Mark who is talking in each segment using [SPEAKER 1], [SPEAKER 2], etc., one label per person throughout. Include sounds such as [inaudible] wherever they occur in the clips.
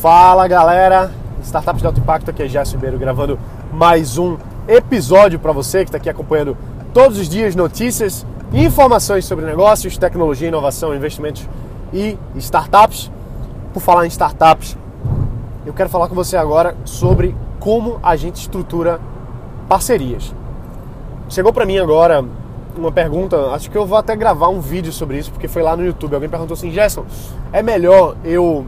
[SPEAKER 1] Fala galera, Startups de Alto Impacto, aqui é Gerson Ribeiro gravando mais um episódio para você que está aqui acompanhando todos os dias notícias informações sobre negócios, tecnologia, inovação, investimentos e startups. Por falar em startups, eu quero falar com você agora sobre como a gente estrutura parcerias. Chegou para mim agora uma pergunta, acho que eu vou até gravar um vídeo sobre isso, porque foi lá no YouTube. Alguém perguntou assim: Gerson, é melhor eu,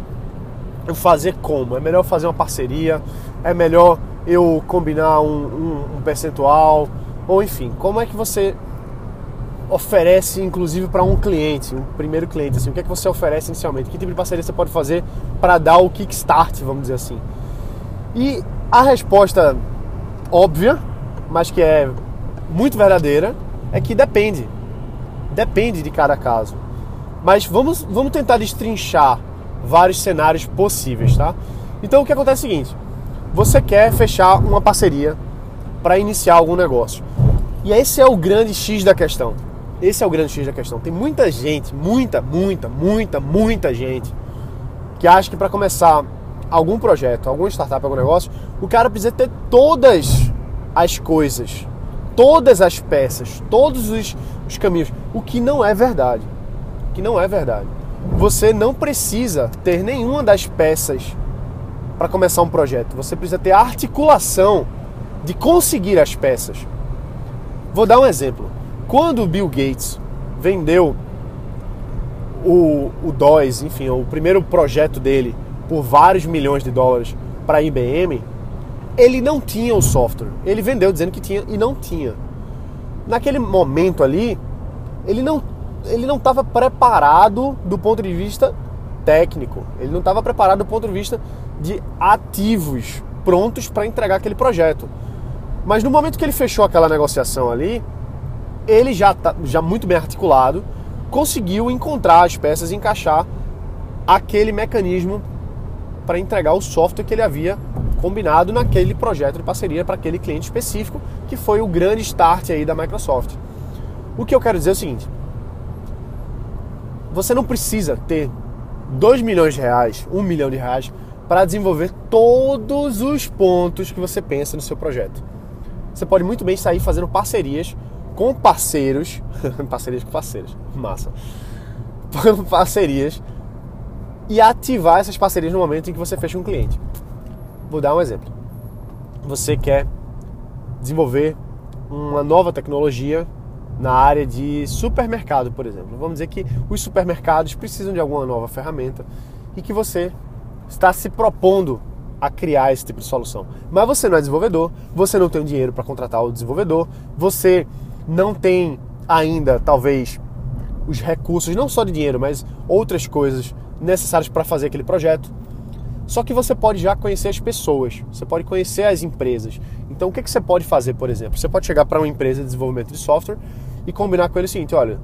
[SPEAKER 1] fazer como? É melhor fazer uma parceria? É melhor eu combinar um, um, um percentual? Ou enfim, como é que você oferece, inclusive, para um cliente, um primeiro cliente? Assim, o que é que você oferece inicialmente? Que tipo de parceria você pode fazer para dar o kickstart, vamos dizer assim? E a resposta óbvia, mas que é muito verdadeira, é que depende. Depende de cada caso. Mas vamos, vamos tentar destrinchar vários cenários possíveis, tá? Então o que acontece é o seguinte: você quer fechar uma parceria para iniciar algum negócio. E esse é o grande X da questão. Esse é o grande X da questão. Tem muita gente, muita, muita, muita, muita gente que acha que para começar algum projeto, algum startup, algum negócio, o cara precisa ter todas as coisas todas as peças, todos os, os caminhos, o que não é verdade. O que não é verdade. Você não precisa ter nenhuma das peças para começar um projeto. Você precisa ter a articulação de conseguir as peças. Vou dar um exemplo. Quando o Bill Gates vendeu o, o DOS, enfim, o primeiro projeto dele por vários milhões de dólares para a IBM, ele não tinha o software. Ele vendeu dizendo que tinha e não tinha. Naquele momento ali, ele não ele não estava preparado do ponto de vista técnico. Ele não estava preparado do ponto de vista de ativos prontos para entregar aquele projeto. Mas no momento que ele fechou aquela negociação ali, ele já tá, já muito bem articulado, conseguiu encontrar as peças e encaixar aquele mecanismo para entregar o software que ele havia combinado naquele projeto de parceria para aquele cliente específico, que foi o grande start aí da Microsoft. O que eu quero dizer é o seguinte: você não precisa ter 2 milhões de reais, 1 milhão de reais para desenvolver todos os pontos que você pensa no seu projeto. Você pode muito bem sair fazendo parcerias com parceiros, [laughs] parcerias com parceiros, massa, parcerias e ativar essas parcerias no momento em que você fecha um cliente. Vou dar um exemplo. Você quer desenvolver uma nova tecnologia na área de supermercado, por exemplo. Vamos dizer que os supermercados precisam de alguma nova ferramenta e que você está se propondo a criar esse tipo de solução. Mas você não é desenvolvedor, você não tem dinheiro para contratar o desenvolvedor, você não tem ainda, talvez, os recursos, não só de dinheiro, mas outras coisas necessárias para fazer aquele projeto. Só que você pode já conhecer as pessoas, você pode conhecer as empresas. Então, o que, que você pode fazer, por exemplo? Você pode chegar para uma empresa de desenvolvimento de software e combinar com ele o seguinte: olha,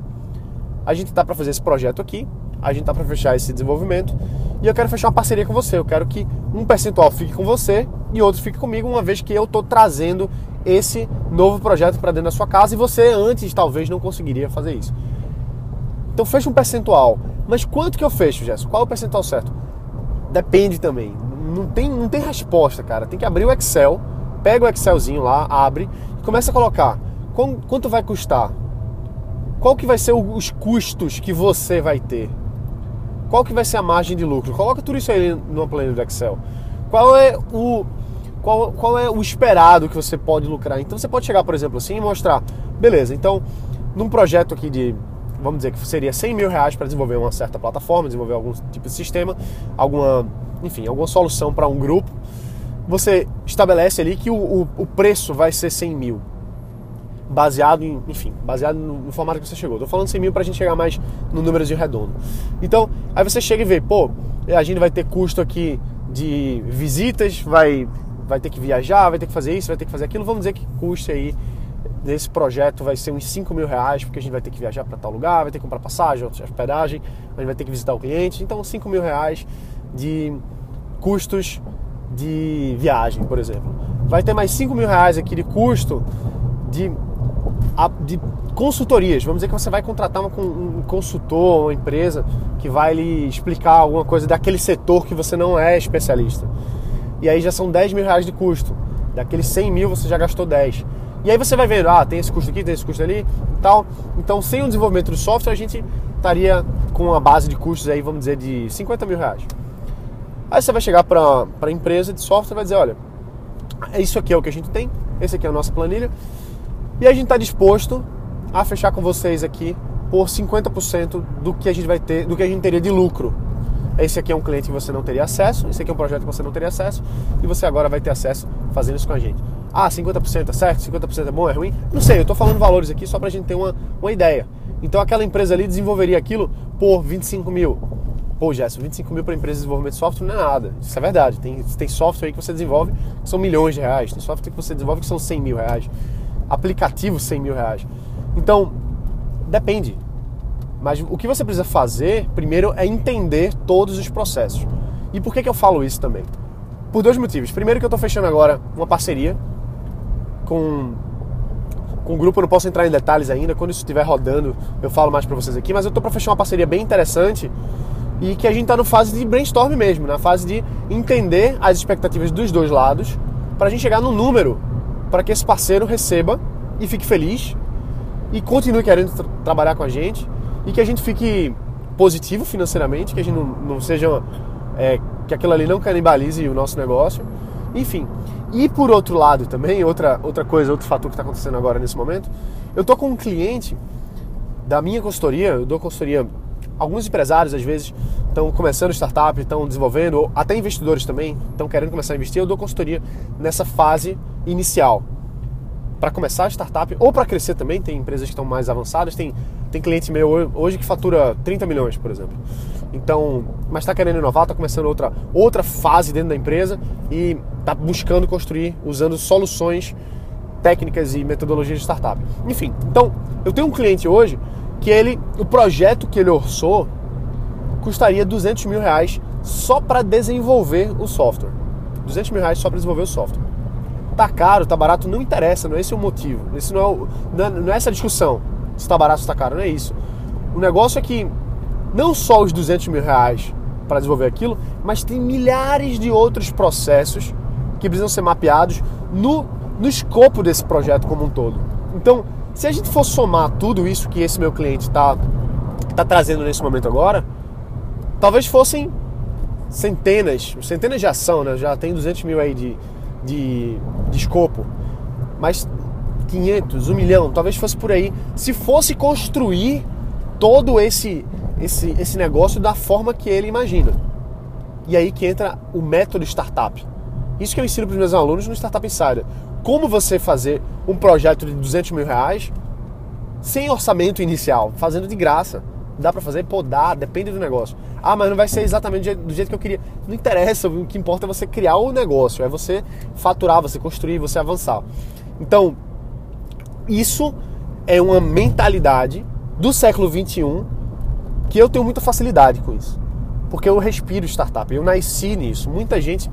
[SPEAKER 1] a gente está para fazer esse projeto aqui, a gente está para fechar esse desenvolvimento e eu quero fechar uma parceria com você. Eu quero que um percentual fique com você e outro fique comigo, uma vez que eu estou trazendo esse novo projeto para dentro da sua casa e você antes talvez não conseguiria fazer isso. Então fecha um percentual. Mas quanto que eu fecho, Jéssica? Qual é o percentual certo? Depende também. Não tem, não tem resposta, cara. Tem que abrir o Excel, pega o Excelzinho lá, abre e começa a colocar quanto vai custar. Qual que vai ser os custos que você vai ter? Qual que vai ser a margem de lucro? Coloca tudo isso aí numa planilha do Excel. Qual é o qual, qual é o esperado que você pode lucrar? Então você pode chegar, por exemplo, assim e mostrar, beleza, então num projeto aqui de vamos dizer que seria 100 mil reais para desenvolver uma certa plataforma, desenvolver algum tipo de sistema, alguma, enfim, alguma solução para um grupo, você estabelece ali que o, o, o, preço vai ser 100 mil. Baseado em, enfim, baseado no, no formato que você chegou. Estou falando 100 mil para a gente chegar mais no número de redondo. Então, aí você chega e vê, pô, a gente vai ter custo aqui de visitas, vai, vai ter que viajar, vai ter que fazer isso, vai ter que fazer aquilo. Vamos dizer que custe aí desse projeto vai ser uns 5 mil reais, porque a gente vai ter que viajar para tal lugar, vai ter que comprar passagem, hospedagem, a gente vai ter que visitar o cliente. Então, 5 mil reais de custos de viagem, por exemplo. Vai ter mais 5 mil reais aqui de custo de de consultorias. Vamos dizer que você vai contratar um consultor, uma empresa que vai lhe explicar alguma coisa daquele setor que você não é especialista. E aí já são 10 mil reais de custo. Daqueles 100 mil você já gastou 10. E aí você vai vendo, ah, tem esse custo aqui, tem esse custo ali e tal. Então, sem o desenvolvimento do software, a gente estaria com uma base de custos aí, vamos dizer, de 50 mil reais. Aí você vai chegar para a empresa de software e vai dizer, olha, isso aqui é o que a gente tem, esse aqui é a nossa planilha, e a gente está disposto a fechar com vocês aqui por 50% do que a gente vai ter, do que a gente teria de lucro. Esse aqui é um cliente que você não teria acesso, esse aqui é um projeto que você não teria acesso, e você agora vai ter acesso fazendo isso com a gente. Ah, 50% é certo? 50% é bom, é ruim? Não sei, eu estou falando valores aqui só para a gente ter uma, uma ideia. Então aquela empresa ali desenvolveria aquilo por 25 mil. Pô, Gerson, 25 mil para empresa de desenvolvimento de software não é nada. Isso é verdade. Tem, tem software aí que você desenvolve que são milhões de reais. Tem software que você desenvolve que são 100 mil reais. Aplicativos 100 mil reais. Então, depende. Mas o que você precisa fazer, primeiro, é entender todos os processos. E por que, que eu falo isso também? Por dois motivos. Primeiro que eu estou fechando agora uma parceria com, com um grupo, eu não posso entrar em detalhes ainda. Quando isso estiver rodando, eu falo mais para vocês aqui. Mas eu estou para fechar uma parceria bem interessante e que a gente está na fase de brainstorm mesmo, na fase de entender as expectativas dos dois lados para a gente chegar num número para que esse parceiro receba e fique feliz e continue querendo tra trabalhar com a gente e que a gente fique positivo financeiramente, que a gente não, não seja é, que aquilo ali não canibalize o nosso negócio, enfim. E por outro lado também, outra, outra coisa, outro fator que está acontecendo agora nesse momento, eu tô com um cliente da minha consultoria, eu dou consultoria alguns empresários às vezes estão começando startup, estão desenvolvendo, ou até investidores também estão querendo começar a investir. Eu dou consultoria nessa fase inicial para começar a startup ou para crescer também. Tem empresas que estão mais avançadas, tem, tem cliente meu hoje que fatura 30 milhões, por exemplo. Então, mas está querendo inovar, está começando outra, outra fase dentro da empresa e está buscando construir usando soluções técnicas e metodologias de startup. Enfim, então eu tenho um cliente hoje que ele, o projeto que ele orçou custaria 200 mil reais só para desenvolver o software. 200 mil reais só para desenvolver o software. Tá caro, tá barato, não interessa, não é esse o motivo. Esse não é, o, não, é, é essa discussão. Se tá barato se tá caro, não é isso. O negócio é que não só os 200 mil reais para desenvolver aquilo, mas tem milhares de outros processos que precisam ser mapeados no, no escopo desse projeto como um todo. Então, se a gente for somar tudo isso que esse meu cliente está tá trazendo nesse momento agora, talvez fossem centenas, centenas de ação, né? Já tem 200 mil aí de, de, de escopo. Mas 500, 1 milhão, talvez fosse por aí. Se fosse construir todo esse, esse, esse negócio da forma que ele imagina. E aí que entra o método startup. Isso que eu ensino para os meus alunos no Startup Insider como você fazer um projeto de 200 mil reais sem orçamento inicial, fazendo de graça. Dá para fazer? Pô, dá, depende do negócio. Ah, mas não vai ser exatamente do jeito que eu queria. Não interessa, o que importa é você criar o negócio, é você faturar, você construir, você avançar. Então, isso é uma mentalidade do século 21 que eu tenho muita facilidade com isso. Porque eu respiro startup, eu nasci nisso. Muita gente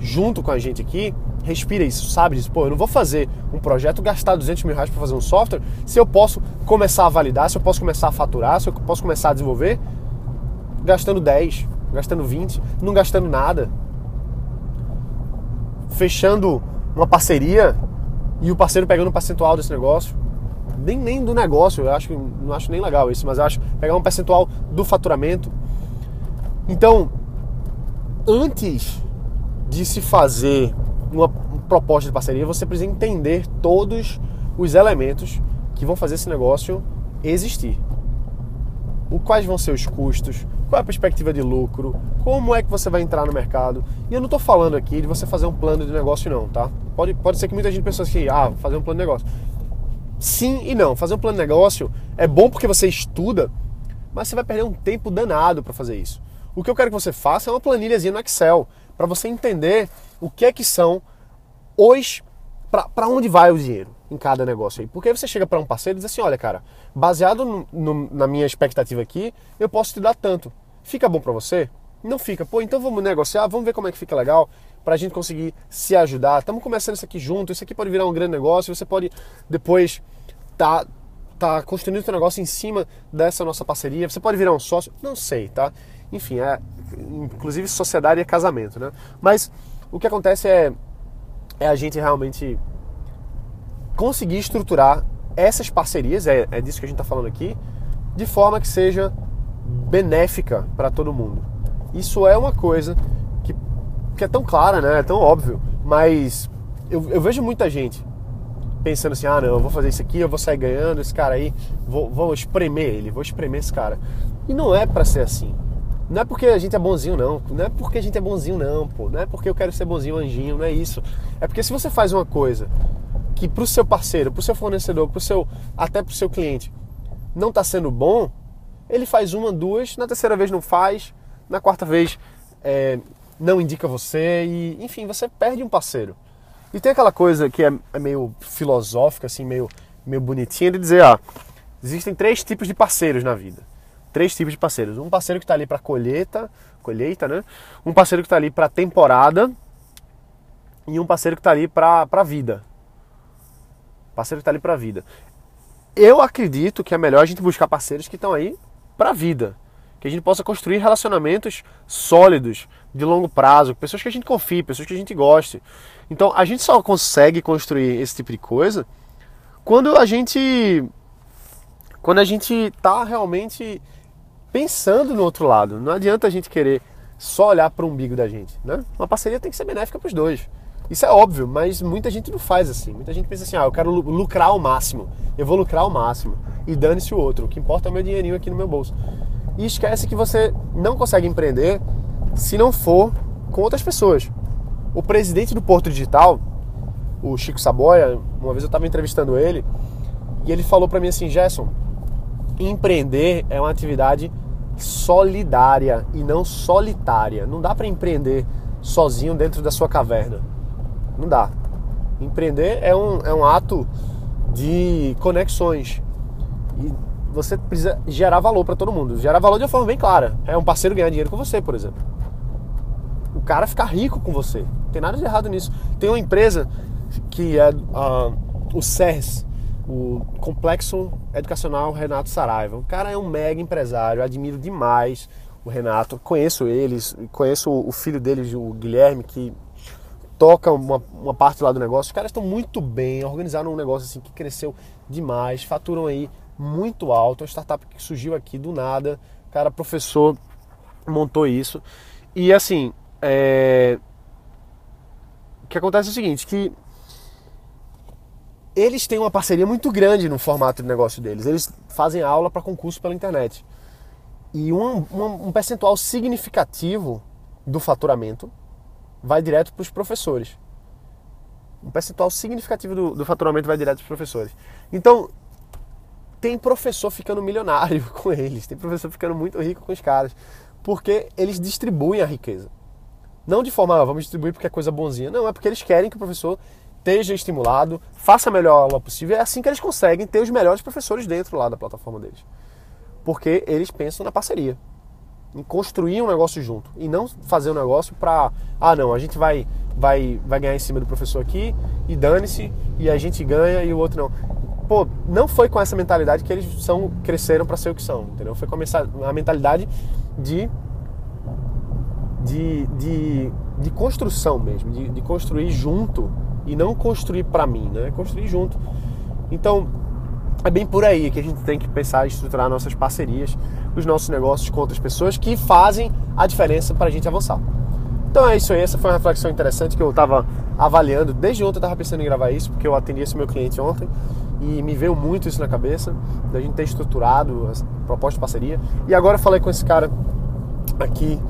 [SPEAKER 1] junto com a gente aqui respira isso, sabe disso. Pô, eu não vou fazer um projeto, gastar 200 mil reais para fazer um software, se eu posso começar a validar, se eu posso começar a faturar, se eu posso começar a desenvolver, gastando 10, gastando 20, não gastando nada. Fechando uma parceria e o parceiro pegando um percentual desse negócio. Nem, nem do negócio, eu acho não acho nem legal isso, mas acho pegar um percentual do faturamento. Então, antes de se fazer uma proposta de parceria, você precisa entender todos os elementos que vão fazer esse negócio existir. O, quais vão ser os custos, qual é a perspectiva de lucro, como é que você vai entrar no mercado. E eu não estou falando aqui de você fazer um plano de negócio não, tá? Pode, pode ser que muita gente pense assim, ah, fazer um plano de negócio. Sim e não. Fazer um plano de negócio é bom porque você estuda, mas você vai perder um tempo danado para fazer isso. O que eu quero que você faça é uma planilhazinha no Excel, para você entender o que é que são os para onde vai o dinheiro em cada negócio aí. Porque aí você chega para um parceiro e diz assim, olha cara, baseado no, no, na minha expectativa aqui, eu posso te dar tanto. Fica bom para você? Não fica. Pô, então vamos negociar, vamos ver como é que fica legal para a gente conseguir se ajudar. Estamos começando isso aqui junto, isso aqui pode virar um grande negócio, você pode depois tá tá construindo o negócio em cima dessa nossa parceria. Você pode virar um sócio, não sei, tá? Enfim, é inclusive sociedade é casamento, né? Mas o que acontece é é a gente realmente conseguir estruturar essas parcerias, é, é disso que a gente está falando aqui, de forma que seja benéfica para todo mundo. Isso é uma coisa que, é tão clara, né? É tão óbvio, mas eu, eu vejo muita gente pensando assim, ah não, eu vou fazer isso aqui, eu vou sair ganhando, esse cara aí, vou, vou espremer ele, vou espremer esse cara. E não é para ser assim. Não é porque a gente é bonzinho, não. Não é porque a gente é bonzinho, não, pô. Não é porque eu quero ser bonzinho, anjinho, não é isso. É porque se você faz uma coisa que pro seu parceiro, pro seu fornecedor, pro seu, até pro seu cliente, não está sendo bom, ele faz uma, duas, na terceira vez não faz, na quarta vez é, não indica você e, enfim, você perde um parceiro. E tem aquela coisa que é, é meio filosófica, assim, meio, meio bonitinha de dizer, ah, existem três tipos de parceiros na vida. Três tipos de parceiros. Um parceiro que está ali para colheita, colheita, né? Um parceiro que está ali para temporada e um parceiro que está ali para a vida. Parceiro que está ali para a vida. Eu acredito que é melhor a gente buscar parceiros que estão aí para a vida. Que a gente possa construir relacionamentos sólidos, de longo prazo, pessoas que a gente confie, pessoas que a gente goste. Então a gente só consegue construir esse tipo de coisa quando a gente quando a gente está realmente pensando no outro lado. Não adianta a gente querer só olhar para o umbigo da gente, né? Uma parceria tem que ser benéfica para os dois. Isso é óbvio, mas muita gente não faz assim. Muita gente pensa assim: ah, eu quero lucrar ao máximo, eu vou lucrar ao máximo e dane-se o outro. O que importa é o meu dinheirinho aqui no meu bolso. E esquece que você não consegue empreender se não for com outras pessoas. O presidente do Porto Digital, o Chico Saboia, uma vez eu estava entrevistando ele e ele falou para mim assim: Gerson, empreender é uma atividade solidária e não solitária. Não dá para empreender sozinho dentro da sua caverna. Não dá. Empreender é um, é um ato de conexões. E você precisa gerar valor para todo mundo. Gerar valor de uma forma bem clara. É um parceiro ganhar dinheiro com você, por exemplo. O cara ficar rico com você. Não tem nada de errado nisso. Tem uma empresa que é uh, o CERS, o Complexo Educacional Renato Saraiva. O cara é um mega empresário, admiro demais o Renato. Conheço eles, conheço o filho deles, o Guilherme, que toca uma, uma parte lá do negócio. Os caras estão muito bem, organizaram um negócio assim que cresceu demais, faturam aí muito alto. Uma startup que surgiu aqui do nada. Cara, professor montou isso. E assim, é... o que acontece é o seguinte, que eles têm uma parceria muito grande no formato de negócio deles. Eles fazem aula para concurso pela internet. E um, um, um, percentual significativo do faturamento vai direto para os professores. Um percentual significativo do, do faturamento vai direto para os professores. Então, tem professor ficando milionário [laughs] com eles, tem professor ficando muito rico com os caras, porque eles distribuem a riqueza. Não de forma, ah, vamos distribuir porque é coisa bonzinha. Não, é porque eles querem que o professor esteja estimulado, faça a melhor aula possível. É assim que eles conseguem ter os melhores professores dentro lá da plataforma deles. Porque eles pensam na parceria, em construir um negócio junto e não fazer um negócio para, ah, não, a gente vai vai vai ganhar em cima do professor aqui e dane-se e a gente ganha e o outro não. Pô, não foi com essa mentalidade que eles são cresceram para ser o que são, entendeu? Foi com a mentalidade de de, de, de construção mesmo, de, de construir junto e não construir para mim, né? Construir junto. Então, é bem por aí que a gente tem que pensar em estruturar nossas parcerias, os nossos negócios com outras pessoas que fazem a diferença para a gente avançar. Então é isso aí, essa foi uma reflexão interessante que eu estava avaliando. Desde ontem eu estava pensando em gravar isso, porque eu atendi esse meu cliente ontem e me veio muito isso na cabeça, da gente ter estruturado a proposta de parceria. E agora falei com esse cara aqui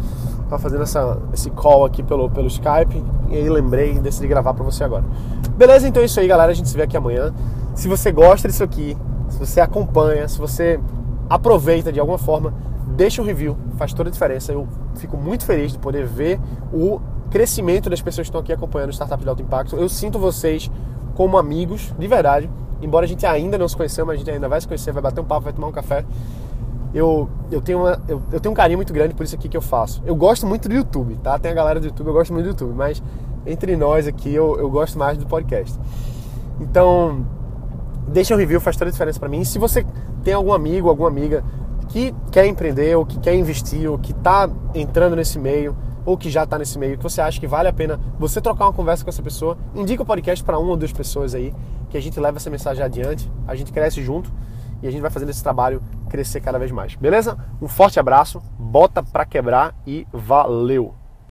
[SPEAKER 1] tá fazendo essa, esse call aqui pelo, pelo Skype e aí lembrei e decidi gravar para você agora. Beleza? Então é isso aí, galera. A gente se vê aqui amanhã. Se você gosta disso aqui, se você acompanha, se você aproveita de alguma forma, deixa um review, faz toda a diferença. Eu fico muito feliz de poder ver o crescimento das pessoas que estão aqui acompanhando o Startup de Alto Impacto. Eu sinto vocês como amigos, de verdade. Embora a gente ainda não se conheceu, mas a gente ainda vai se conhecer, vai bater um papo, vai tomar um café eu, eu, tenho uma, eu, eu, tenho um carinho muito grande por isso aqui que eu faço. Eu gosto muito do YouTube, tá? Tem a galera do YouTube, eu gosto muito do YouTube, mas entre nós aqui eu, eu gosto mais do podcast. Então, deixa um review, faz toda a diferença para mim. E se você tem algum amigo, alguma amiga que quer empreender, ou que quer investir, ou que está entrando nesse meio, ou que já está nesse meio, que você acha que vale a pena você trocar uma conversa com essa pessoa, indica o podcast para uma ou duas pessoas aí, que a gente leva essa mensagem adiante, a gente cresce junto e a gente vai fazendo esse trabalho crescer cada vez mais. Beleza? Um forte abraço, bota para quebrar e valeu!